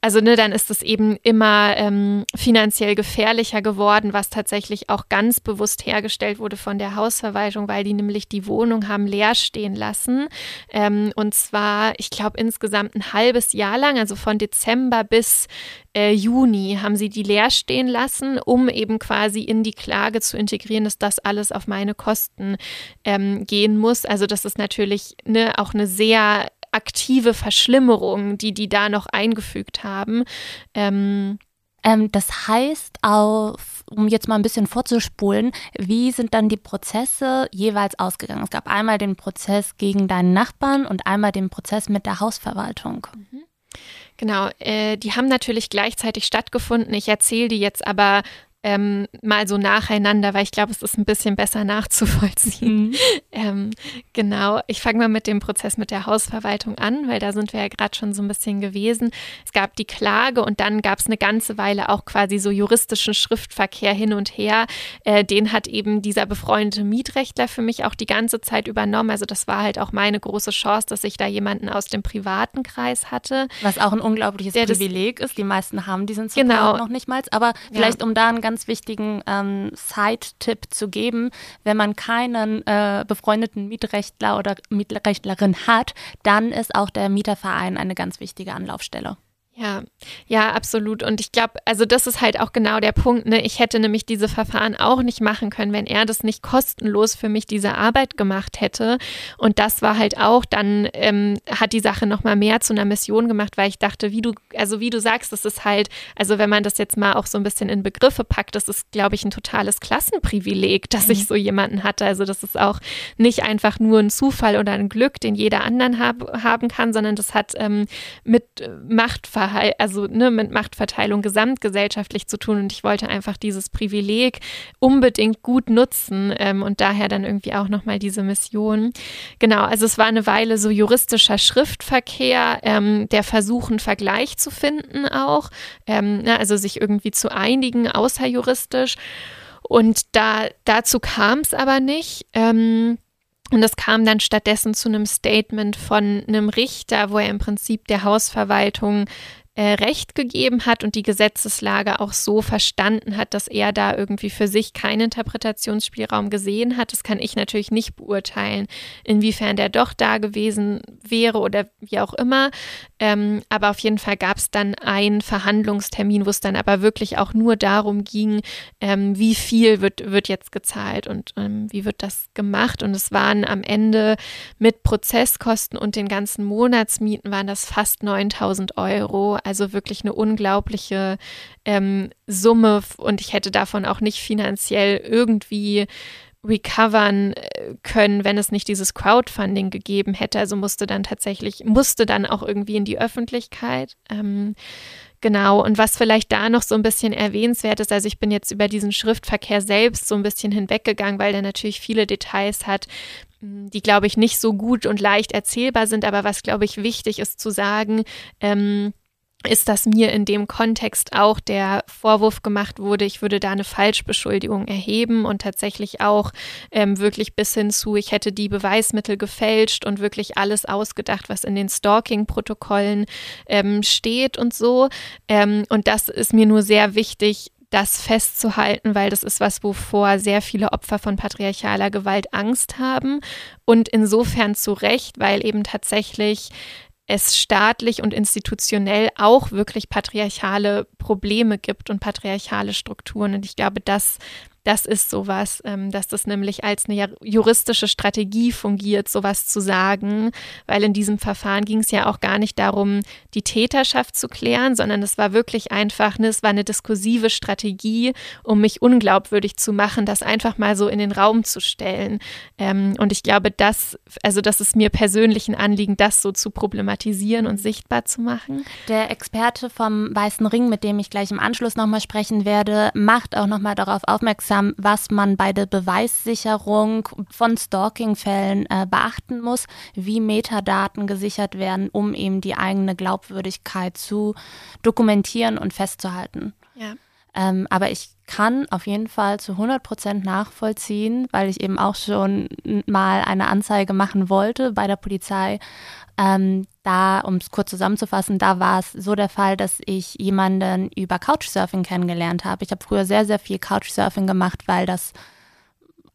also ne, dann ist es eben immer ähm, finanziell gefährlicher geworden, was tatsächlich auch ganz bewusst hergestellt wurde von der Hausverwaltung, weil die nämlich die Wohnung haben leer stehen lassen. Ähm, und zwar, ich glaube, insgesamt ein halbes Jahr lang, also von Dezember bis äh, Juni, haben sie die leer stehen lassen, um eben quasi in die Klage zu integrieren, dass das alles auf meine Kosten ähm, gehen muss. Also das ist natürlich ne, auch eine sehr aktive Verschlimmerung, die die da noch eingefügt haben. Ähm, ähm, das heißt, auf, um jetzt mal ein bisschen vorzuspulen, wie sind dann die Prozesse jeweils ausgegangen? Es gab einmal den Prozess gegen deinen Nachbarn und einmal den Prozess mit der Hausverwaltung. Mhm. Genau, äh, die haben natürlich gleichzeitig stattgefunden. Ich erzähle die jetzt aber ähm, mal so nacheinander, weil ich glaube, es ist ein bisschen besser nachzuvollziehen. Mhm. *laughs* Ähm, genau, ich fange mal mit dem Prozess mit der Hausverwaltung an, weil da sind wir ja gerade schon so ein bisschen gewesen. Es gab die Klage und dann gab es eine ganze Weile auch quasi so juristischen Schriftverkehr hin und her. Äh, den hat eben dieser befreundete Mietrechtler für mich auch die ganze Zeit übernommen. Also das war halt auch meine große Chance, dass ich da jemanden aus dem privaten Kreis hatte. Was auch ein unglaubliches Privileg ist. Die meisten haben diesen Support genau. noch nicht mal. Aber vielleicht, ja. um da einen ganz wichtigen ähm, Side-Tipp zu geben, wenn man keinen äh, befreundeten Mietrechtler oder Mietrechtlerin hat, dann ist auch der Mieterverein eine ganz wichtige Anlaufstelle. Ja, ja, absolut. Und ich glaube, also das ist halt auch genau der Punkt. Ne? Ich hätte nämlich diese Verfahren auch nicht machen können, wenn er das nicht kostenlos für mich diese Arbeit gemacht hätte. Und das war halt auch, dann ähm, hat die Sache nochmal mehr zu einer Mission gemacht, weil ich dachte, wie du, also wie du sagst, das ist halt, also wenn man das jetzt mal auch so ein bisschen in Begriffe packt, das ist, glaube ich, ein totales Klassenprivileg, dass mhm. ich so jemanden hatte. Also das ist auch nicht einfach nur ein Zufall oder ein Glück, den jeder anderen hab, haben kann, sondern das hat ähm, mit Machtverhalten also ne, mit Machtverteilung gesamtgesellschaftlich zu tun. Und ich wollte einfach dieses Privileg unbedingt gut nutzen ähm, und daher dann irgendwie auch nochmal diese Mission. Genau, also es war eine Weile so juristischer Schriftverkehr, ähm, der Versuch, einen Vergleich zu finden auch, ähm, ne, also sich irgendwie zu einigen, außerjuristisch. Und da, dazu kam es aber nicht. Ähm, und es kam dann stattdessen zu einem Statement von einem Richter, wo er im Prinzip der Hausverwaltung äh, Recht gegeben hat und die Gesetzeslage auch so verstanden hat, dass er da irgendwie für sich keinen Interpretationsspielraum gesehen hat. Das kann ich natürlich nicht beurteilen, inwiefern der doch da gewesen wäre oder wie auch immer. Ähm, aber auf jeden Fall gab es dann einen Verhandlungstermin, wo es dann aber wirklich auch nur darum ging, ähm, wie viel wird, wird jetzt gezahlt und ähm, wie wird das gemacht. Und es waren am Ende mit Prozesskosten und den ganzen Monatsmieten waren das fast 9000 Euro. Also wirklich eine unglaubliche ähm, Summe und ich hätte davon auch nicht finanziell irgendwie recovern äh, können, wenn es nicht dieses Crowdfunding gegeben hätte. Also musste dann tatsächlich, musste dann auch irgendwie in die Öffentlichkeit. Ähm, genau. Und was vielleicht da noch so ein bisschen erwähnenswert ist, also ich bin jetzt über diesen Schriftverkehr selbst so ein bisschen hinweggegangen, weil der natürlich viele Details hat, die, glaube ich, nicht so gut und leicht erzählbar sind. Aber was, glaube ich, wichtig ist zu sagen, ähm, ist, dass mir in dem Kontext auch der Vorwurf gemacht wurde, ich würde da eine Falschbeschuldigung erheben und tatsächlich auch ähm, wirklich bis hin zu, ich hätte die Beweismittel gefälscht und wirklich alles ausgedacht, was in den Stalking-Protokollen ähm, steht und so. Ähm, und das ist mir nur sehr wichtig, das festzuhalten, weil das ist was, wovor sehr viele Opfer von patriarchaler Gewalt Angst haben. Und insofern zu Recht, weil eben tatsächlich es staatlich und institutionell auch wirklich patriarchale Probleme gibt und patriarchale Strukturen. Und ich glaube, das das ist sowas, ähm, dass das nämlich als eine juristische Strategie fungiert, sowas zu sagen, weil in diesem Verfahren ging es ja auch gar nicht darum, die Täterschaft zu klären, sondern es war wirklich einfach, ne, es war eine diskursive Strategie, um mich unglaubwürdig zu machen, das einfach mal so in den Raum zu stellen. Ähm, und ich glaube, das, also das ist mir persönlich ein Anliegen, das so zu problematisieren und sichtbar zu machen. Der Experte vom Weißen Ring, mit dem ich gleich im Anschluss nochmal sprechen werde, macht auch nochmal darauf aufmerksam, aufmerksam, was man bei der Beweissicherung von Stalking-Fällen äh, beachten muss, wie Metadaten gesichert werden, um eben die eigene Glaubwürdigkeit zu dokumentieren und festzuhalten. Ja. Ähm, aber ich kann auf jeden Fall zu 100 Prozent nachvollziehen, weil ich eben auch schon mal eine Anzeige machen wollte bei der Polizei. Ähm, da, um es kurz zusammenzufassen, da war es so der Fall, dass ich jemanden über Couchsurfing kennengelernt habe. Ich habe früher sehr, sehr viel Couchsurfing gemacht, weil das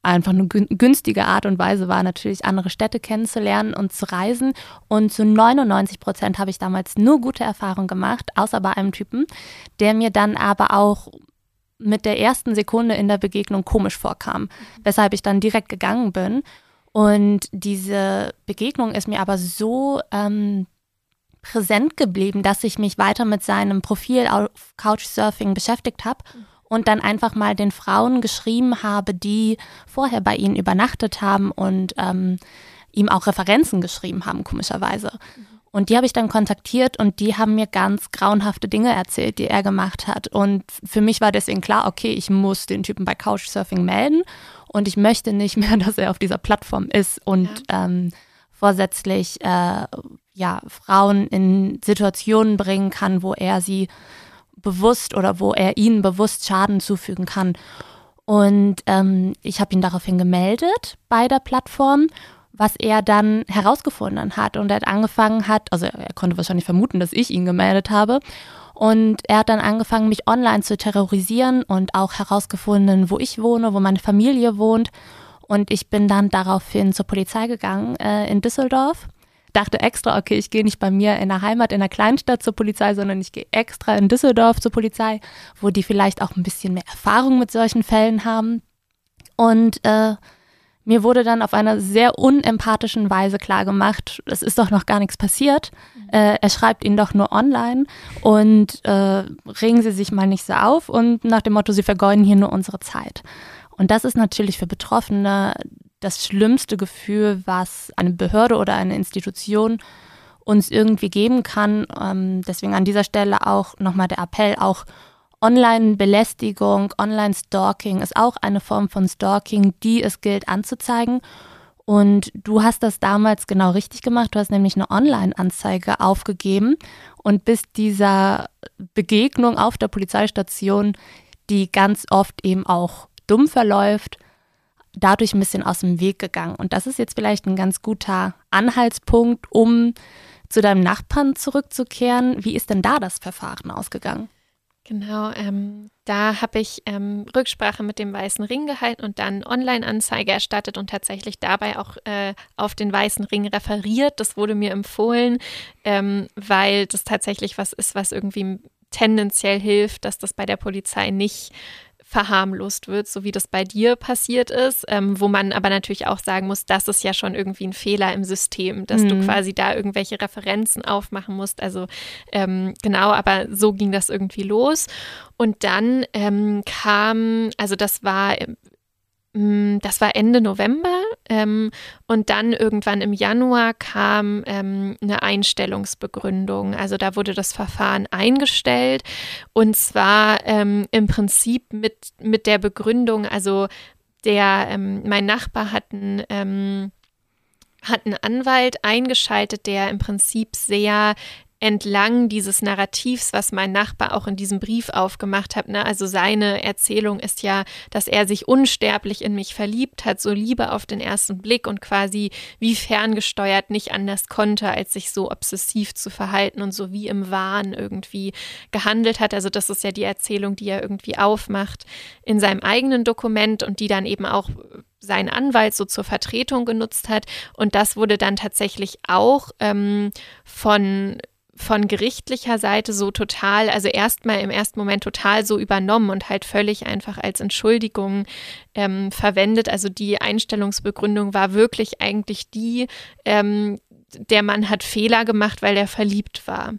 einfach eine günstige Art und Weise war, natürlich andere Städte kennenzulernen und zu reisen. Und zu 99 Prozent habe ich damals nur gute Erfahrungen gemacht, außer bei einem Typen, der mir dann aber auch mit der ersten Sekunde in der Begegnung komisch vorkam, weshalb ich dann direkt gegangen bin. Und diese Begegnung ist mir aber so ähm, präsent geblieben, dass ich mich weiter mit seinem Profil auf Couchsurfing beschäftigt habe und dann einfach mal den Frauen geschrieben habe, die vorher bei ihnen übernachtet haben und ähm, ihm auch Referenzen geschrieben haben, komischerweise. Und die habe ich dann kontaktiert und die haben mir ganz grauenhafte Dinge erzählt, die er gemacht hat. Und für mich war deswegen klar, okay, ich muss den Typen bei Couchsurfing melden und ich möchte nicht mehr, *laughs* dass er auf dieser Plattform ist und ja. ähm, vorsätzlich äh, ja, Frauen in Situationen bringen kann, wo er sie bewusst oder wo er ihnen bewusst Schaden zufügen kann. Und ähm, ich habe ihn daraufhin gemeldet bei der Plattform was er dann herausgefunden hat. Und er hat angefangen hat, also er konnte wahrscheinlich vermuten, dass ich ihn gemeldet habe. Und er hat dann angefangen, mich online zu terrorisieren und auch herausgefunden, wo ich wohne, wo meine Familie wohnt. Und ich bin dann daraufhin zur Polizei gegangen äh, in Düsseldorf. Dachte extra, okay, ich gehe nicht bei mir in der Heimat, in der Kleinstadt zur Polizei, sondern ich gehe extra in Düsseldorf zur Polizei, wo die vielleicht auch ein bisschen mehr Erfahrung mit solchen Fällen haben. Und äh, mir wurde dann auf einer sehr unempathischen Weise klargemacht, es ist doch noch gar nichts passiert. Äh, er schreibt ihn doch nur online und äh, regen Sie sich mal nicht so auf und nach dem Motto, Sie vergeuden hier nur unsere Zeit. Und das ist natürlich für Betroffene das schlimmste Gefühl, was eine Behörde oder eine Institution uns irgendwie geben kann. Ähm, deswegen an dieser Stelle auch nochmal der Appell, auch Online-Belästigung, Online-Stalking ist auch eine Form von Stalking, die es gilt anzuzeigen. Und du hast das damals genau richtig gemacht. Du hast nämlich eine Online-Anzeige aufgegeben und bist dieser Begegnung auf der Polizeistation, die ganz oft eben auch dumm verläuft, dadurch ein bisschen aus dem Weg gegangen. Und das ist jetzt vielleicht ein ganz guter Anhaltspunkt, um zu deinem Nachbarn zurückzukehren. Wie ist denn da das Verfahren ausgegangen? Genau, ähm, da habe ich ähm, Rücksprache mit dem Weißen Ring gehalten und dann Online-Anzeige erstattet und tatsächlich dabei auch äh, auf den Weißen Ring referiert. Das wurde mir empfohlen, ähm, weil das tatsächlich was ist, was irgendwie tendenziell hilft, dass das bei der Polizei nicht verharmlost wird, so wie das bei dir passiert ist, ähm, wo man aber natürlich auch sagen muss, das ist ja schon irgendwie ein Fehler im System, dass mhm. du quasi da irgendwelche Referenzen aufmachen musst. Also ähm, genau, aber so ging das irgendwie los. Und dann ähm, kam, also das war Mm, das war Ende November ähm, und dann irgendwann im Januar kam ähm, eine Einstellungsbegründung. Also da wurde das Verfahren eingestellt und zwar ähm, im Prinzip mit, mit der Begründung, also der, ähm, mein Nachbar hat einen ähm, hat einen Anwalt eingeschaltet, der im Prinzip sehr entlang dieses Narrativs, was mein Nachbar auch in diesem Brief aufgemacht hat. Ne? Also seine Erzählung ist ja, dass er sich unsterblich in mich verliebt hat, so Liebe auf den ersten Blick und quasi wie ferngesteuert nicht anders konnte, als sich so obsessiv zu verhalten und so wie im Wahn irgendwie gehandelt hat. Also das ist ja die Erzählung, die er irgendwie aufmacht in seinem eigenen Dokument und die dann eben auch sein Anwalt so zur Vertretung genutzt hat. Und das wurde dann tatsächlich auch ähm, von von gerichtlicher Seite so total, also erstmal im ersten Moment total so übernommen und halt völlig einfach als Entschuldigung ähm, verwendet. Also die Einstellungsbegründung war wirklich eigentlich die, ähm, der Mann hat Fehler gemacht, weil er verliebt war.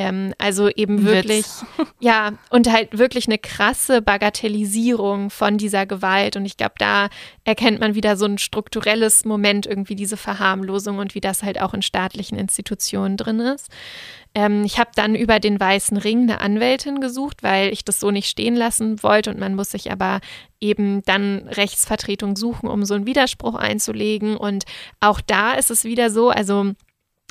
Ähm, also eben wirklich, *laughs* ja, und halt wirklich eine krasse Bagatellisierung von dieser Gewalt. Und ich glaube, da erkennt man wieder so ein strukturelles Moment, irgendwie diese Verharmlosung und wie das halt auch in staatlichen Institutionen drin ist. Ähm, ich habe dann über den Weißen Ring eine Anwältin gesucht, weil ich das so nicht stehen lassen wollte und man muss sich aber eben dann Rechtsvertretung suchen, um so einen Widerspruch einzulegen. Und auch da ist es wieder so, also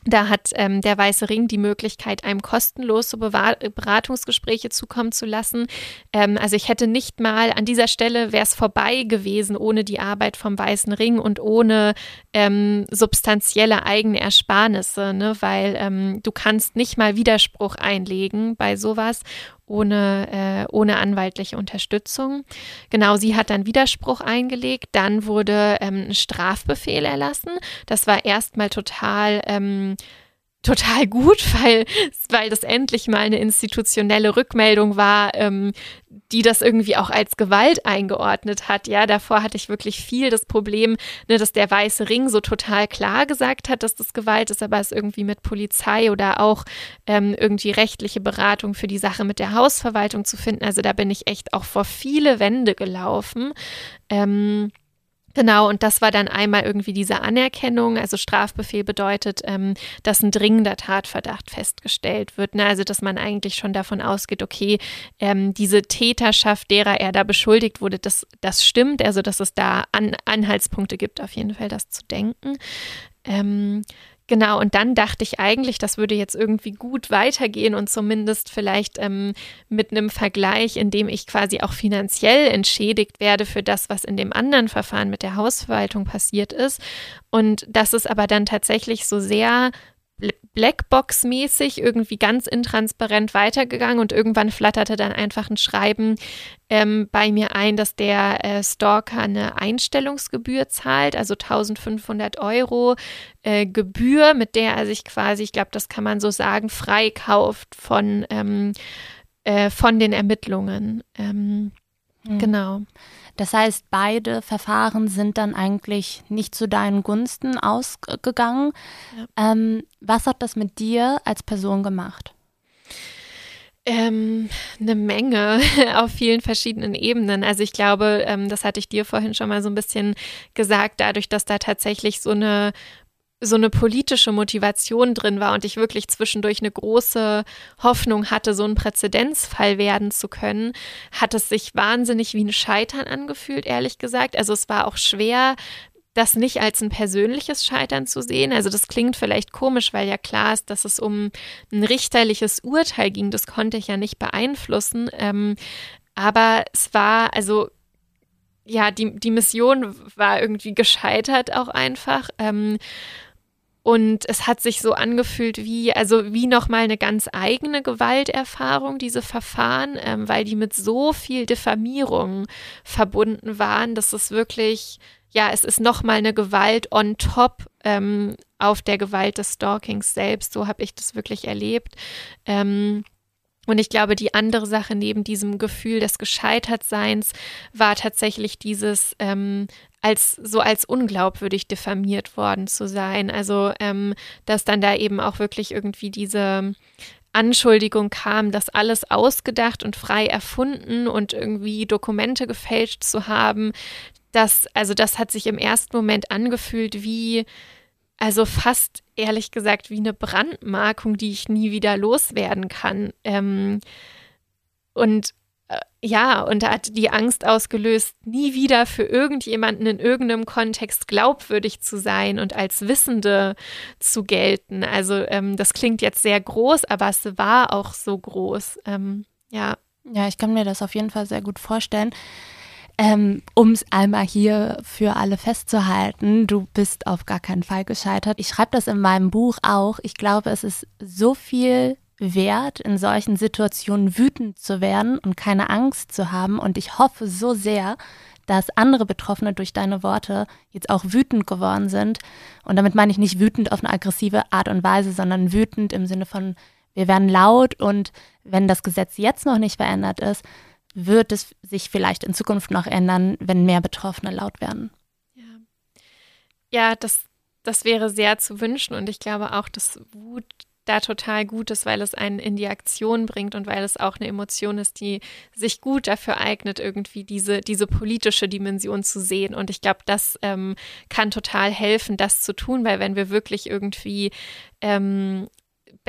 da hat ähm, der Weiße Ring die Möglichkeit, einem kostenlos so Beratungsgespräche zukommen zu lassen. Ähm, also ich hätte nicht mal an dieser Stelle wäre es vorbei gewesen ohne die Arbeit vom Weißen Ring und ohne ähm, substanzielle eigene Ersparnisse, ne? weil ähm, du kannst nicht mal Widerspruch einlegen bei sowas ohne, äh, ohne anwaltliche Unterstützung. Genau, sie hat dann Widerspruch eingelegt. Dann wurde ähm, ein Strafbefehl erlassen. Das war erstmal total ähm, total gut, *laughs* weil, weil das endlich mal eine institutionelle Rückmeldung war, ähm, die das irgendwie auch als Gewalt eingeordnet hat. Ja, davor hatte ich wirklich viel das Problem, ne, dass der Weiße Ring so total klar gesagt hat, dass das Gewalt ist, aber es irgendwie mit Polizei oder auch ähm, irgendwie rechtliche Beratung für die Sache mit der Hausverwaltung zu finden. Also da bin ich echt auch vor viele Wände gelaufen. Ähm, Genau, und das war dann einmal irgendwie diese Anerkennung. Also Strafbefehl bedeutet, ähm, dass ein dringender Tatverdacht festgestellt wird. Ne? Also dass man eigentlich schon davon ausgeht, okay, ähm, diese Täterschaft, derer er da beschuldigt wurde, das, das stimmt. Also dass es da An Anhaltspunkte gibt, auf jeden Fall das zu denken. Ähm, Genau, und dann dachte ich eigentlich, das würde jetzt irgendwie gut weitergehen und zumindest vielleicht ähm, mit einem Vergleich, in dem ich quasi auch finanziell entschädigt werde für das, was in dem anderen Verfahren mit der Hausverwaltung passiert ist. Und das ist aber dann tatsächlich so sehr Blackbox-mäßig irgendwie ganz intransparent weitergegangen und irgendwann flatterte dann einfach ein Schreiben ähm, bei mir ein, dass der äh, Stalker eine Einstellungsgebühr zahlt, also 1500 Euro äh, Gebühr, mit der er sich quasi, ich glaube, das kann man so sagen, freikauft von, ähm, äh, von den Ermittlungen. Ähm, mhm. Genau. Das heißt, beide Verfahren sind dann eigentlich nicht zu deinen Gunsten ausgegangen. Ja. Ähm, was hat das mit dir als Person gemacht? Ähm, eine Menge *laughs* auf vielen verschiedenen Ebenen. Also ich glaube, ähm, das hatte ich dir vorhin schon mal so ein bisschen gesagt, dadurch, dass da tatsächlich so eine so eine politische Motivation drin war und ich wirklich zwischendurch eine große Hoffnung hatte, so ein Präzedenzfall werden zu können, hat es sich wahnsinnig wie ein Scheitern angefühlt, ehrlich gesagt. Also es war auch schwer, das nicht als ein persönliches Scheitern zu sehen. Also das klingt vielleicht komisch, weil ja klar ist, dass es um ein richterliches Urteil ging. Das konnte ich ja nicht beeinflussen. Ähm, aber es war, also ja, die, die Mission war irgendwie gescheitert auch einfach. Ähm, und es hat sich so angefühlt wie, also wie nochmal eine ganz eigene Gewalterfahrung, diese Verfahren, ähm, weil die mit so viel Diffamierung verbunden waren, dass es wirklich, ja, es ist nochmal eine Gewalt on top ähm, auf der Gewalt des Stalkings selbst. So habe ich das wirklich erlebt. Ähm, und ich glaube, die andere Sache neben diesem Gefühl des Gescheitertseins war tatsächlich dieses ähm, als so als unglaubwürdig diffamiert worden zu sein. Also ähm, dass dann da eben auch wirklich irgendwie diese Anschuldigung kam, das alles ausgedacht und frei erfunden und irgendwie Dokumente gefälscht zu haben. Das, also das hat sich im ersten Moment angefühlt wie, also fast ehrlich gesagt wie eine Brandmarkung, die ich nie wieder loswerden kann. Ähm, und ja, und hat die Angst ausgelöst, nie wieder für irgendjemanden in irgendeinem Kontext glaubwürdig zu sein und als Wissende zu gelten. Also ähm, das klingt jetzt sehr groß, aber es war auch so groß. Ähm, ja. Ja, ich kann mir das auf jeden Fall sehr gut vorstellen. Ähm, um es einmal hier für alle festzuhalten, du bist auf gar keinen Fall gescheitert. Ich schreibe das in meinem Buch auch. Ich glaube, es ist so viel wert, in solchen Situationen wütend zu werden und keine Angst zu haben. Und ich hoffe so sehr, dass andere Betroffene durch deine Worte jetzt auch wütend geworden sind. Und damit meine ich nicht wütend auf eine aggressive Art und Weise, sondern wütend im Sinne von, wir werden laut und wenn das Gesetz jetzt noch nicht verändert ist, wird es sich vielleicht in Zukunft noch ändern, wenn mehr Betroffene laut werden. Ja, ja das, das wäre sehr zu wünschen und ich glaube auch, dass Wut da total gut ist, weil es einen in die Aktion bringt und weil es auch eine Emotion ist, die sich gut dafür eignet, irgendwie diese, diese politische Dimension zu sehen. Und ich glaube, das ähm, kann total helfen, das zu tun, weil wenn wir wirklich irgendwie ähm,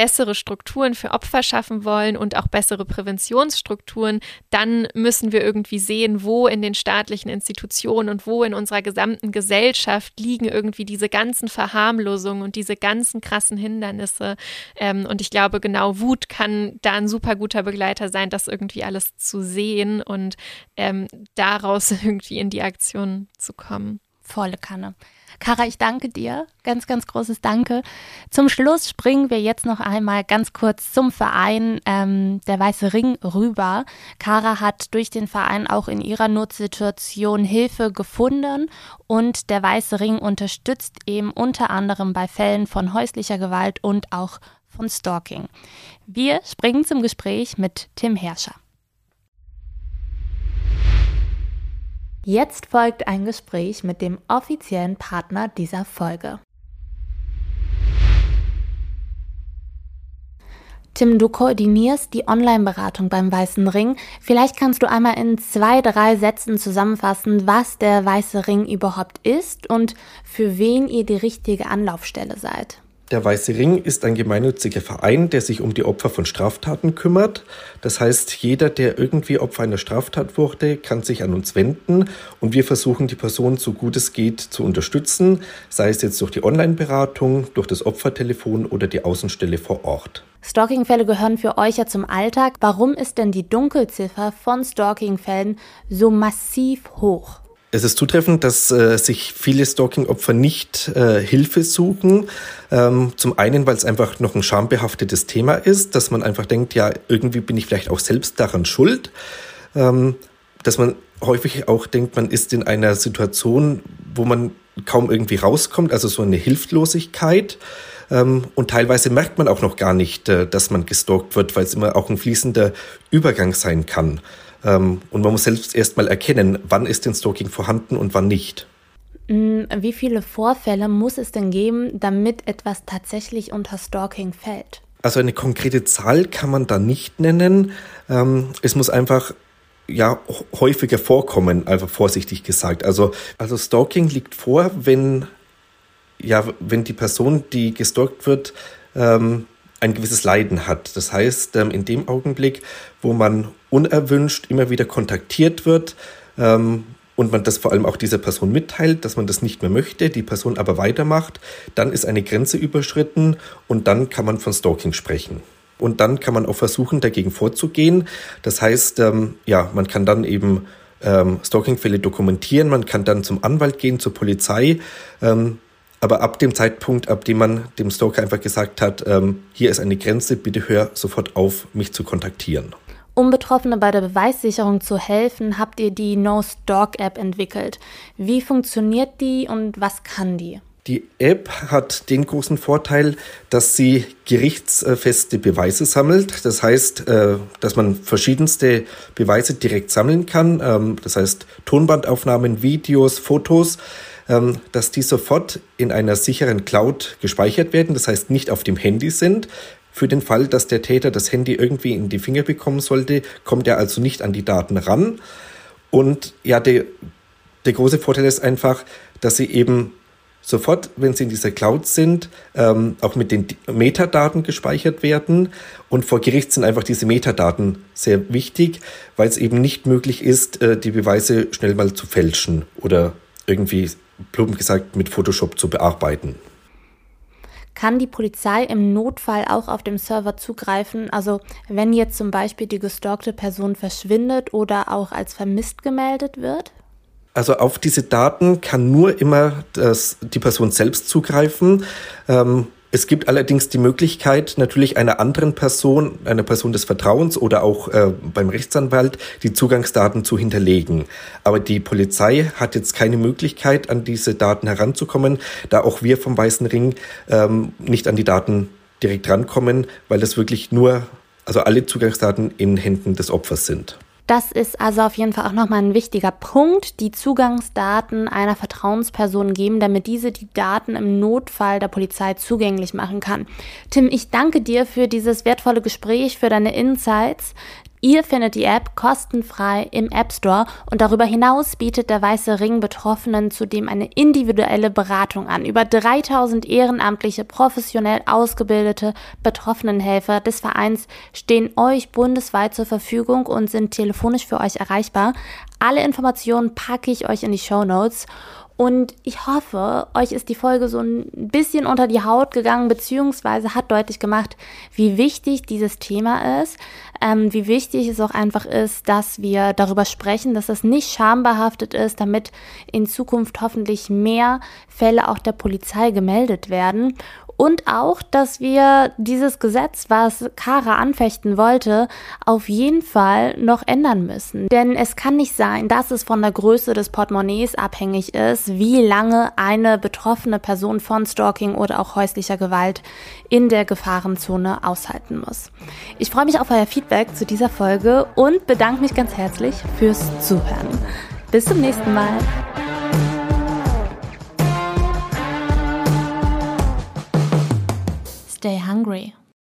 bessere Strukturen für Opfer schaffen wollen und auch bessere Präventionsstrukturen, dann müssen wir irgendwie sehen, wo in den staatlichen Institutionen und wo in unserer gesamten Gesellschaft liegen irgendwie diese ganzen Verharmlosungen und diese ganzen krassen Hindernisse. Ähm, und ich glaube, genau Wut kann da ein super guter Begleiter sein, das irgendwie alles zu sehen und ähm, daraus *laughs* irgendwie in die Aktion zu kommen. Volle Kanne. Kara, ich danke dir. Ganz, ganz großes Danke. Zum Schluss springen wir jetzt noch einmal ganz kurz zum Verein ähm, Der Weiße Ring rüber. Kara hat durch den Verein auch in ihrer Notsituation Hilfe gefunden und der Weiße Ring unterstützt eben unter anderem bei Fällen von häuslicher Gewalt und auch von Stalking. Wir springen zum Gespräch mit Tim Herrscher. Jetzt folgt ein Gespräch mit dem offiziellen Partner dieser Folge. Tim, du koordinierst die Online-Beratung beim Weißen Ring. Vielleicht kannst du einmal in zwei, drei Sätzen zusammenfassen, was der Weiße Ring überhaupt ist und für wen ihr die richtige Anlaufstelle seid. Der Weiße Ring ist ein gemeinnütziger Verein, der sich um die Opfer von Straftaten kümmert. Das heißt, jeder, der irgendwie Opfer einer Straftat wurde, kann sich an uns wenden und wir versuchen, die Person so gut es geht zu unterstützen, sei es jetzt durch die Online-Beratung, durch das Opfertelefon oder die Außenstelle vor Ort. Stalking-Fälle gehören für euch ja zum Alltag. Warum ist denn die Dunkelziffer von Stalking-Fällen so massiv hoch? Es ist zutreffend, dass äh, sich viele Stalking-Opfer nicht äh, Hilfe suchen. Ähm, zum einen, weil es einfach noch ein schambehaftetes Thema ist, dass man einfach denkt, ja, irgendwie bin ich vielleicht auch selbst daran schuld. Ähm, dass man häufig auch denkt, man ist in einer Situation, wo man kaum irgendwie rauskommt, also so eine Hilflosigkeit. Ähm, und teilweise merkt man auch noch gar nicht, äh, dass man gestalkt wird, weil es immer auch ein fließender Übergang sein kann. Ähm, und man muss selbst erstmal erkennen, wann ist denn Stalking vorhanden und wann nicht. Mm, wie viele Vorfälle muss es denn geben, damit etwas tatsächlich unter Stalking fällt? Also eine konkrete Zahl kann man da nicht nennen. Ähm, es muss einfach ja häufiger vorkommen, einfach vorsichtig gesagt. Also, also Stalking liegt vor, wenn ja, wenn die Person, die gestalkt wird, ähm, ein gewisses Leiden hat. Das heißt, ähm, in dem Augenblick, wo man unerwünscht immer wieder kontaktiert wird ähm, und man das vor allem auch dieser Person mitteilt, dass man das nicht mehr möchte, die Person aber weitermacht, dann ist eine Grenze überschritten und dann kann man von Stalking sprechen. Und dann kann man auch versuchen, dagegen vorzugehen. Das heißt, ähm, ja, man kann dann eben ähm, Stalking-Fälle dokumentieren, man kann dann zum Anwalt gehen, zur Polizei. Ähm, aber ab dem Zeitpunkt, ab dem man dem Stalker einfach gesagt hat, ähm, hier ist eine Grenze, bitte hör sofort auf, mich zu kontaktieren. Um Betroffene bei der Beweissicherung zu helfen, habt ihr die No-Stalk-App entwickelt. Wie funktioniert die und was kann die? Die App hat den großen Vorteil, dass sie gerichtsfeste Beweise sammelt. Das heißt, äh, dass man verschiedenste Beweise direkt sammeln kann. Ähm, das heißt, Tonbandaufnahmen, Videos, Fotos ähm, dass die sofort in einer sicheren Cloud gespeichert werden, das heißt nicht auf dem Handy sind. Für den Fall, dass der Täter das Handy irgendwie in die Finger bekommen sollte, kommt er also nicht an die Daten ran. Und ja, der, der große Vorteil ist einfach, dass sie eben sofort, wenn sie in dieser Cloud sind, ähm, auch mit den Metadaten gespeichert werden. Und vor Gericht sind einfach diese Metadaten sehr wichtig, weil es eben nicht möglich ist, äh, die Beweise schnell mal zu fälschen oder irgendwie plump gesagt mit Photoshop zu bearbeiten. Kann die Polizei im Notfall auch auf dem Server zugreifen? Also wenn jetzt zum Beispiel die gestalkte Person verschwindet oder auch als vermisst gemeldet wird? Also auf diese Daten kann nur immer das, die Person selbst zugreifen. Ähm, es gibt allerdings die Möglichkeit, natürlich einer anderen Person, einer Person des Vertrauens oder auch äh, beim Rechtsanwalt die Zugangsdaten zu hinterlegen. Aber die Polizei hat jetzt keine Möglichkeit, an diese Daten heranzukommen, da auch wir vom Weißen Ring ähm, nicht an die Daten direkt rankommen, weil das wirklich nur, also alle Zugangsdaten in Händen des Opfers sind. Das ist also auf jeden Fall auch nochmal ein wichtiger Punkt, die Zugangsdaten einer Vertrauensperson geben, damit diese die Daten im Notfall der Polizei zugänglich machen kann. Tim, ich danke dir für dieses wertvolle Gespräch, für deine Insights. Ihr findet die App kostenfrei im App Store und darüber hinaus bietet der Weiße Ring Betroffenen zudem eine individuelle Beratung an. Über 3000 ehrenamtliche, professionell ausgebildete Betroffenenhelfer des Vereins stehen euch bundesweit zur Verfügung und sind telefonisch für euch erreichbar. Alle Informationen packe ich euch in die Show Notes. Und ich hoffe, euch ist die Folge so ein bisschen unter die Haut gegangen, beziehungsweise hat deutlich gemacht, wie wichtig dieses Thema ist, ähm, wie wichtig es auch einfach ist, dass wir darüber sprechen, dass das nicht schambehaftet ist, damit in Zukunft hoffentlich mehr Fälle auch der Polizei gemeldet werden und auch, dass wir dieses Gesetz, was Kara anfechten wollte, auf jeden Fall noch ändern müssen. Denn es kann nicht sein, dass es von der Größe des Portemonnaies abhängig ist, wie lange eine betroffene Person von Stalking oder auch häuslicher Gewalt in der Gefahrenzone aushalten muss. Ich freue mich auf euer Feedback zu dieser Folge und bedanke mich ganz herzlich fürs Zuhören. Bis zum nächsten Mal. Stay hungry.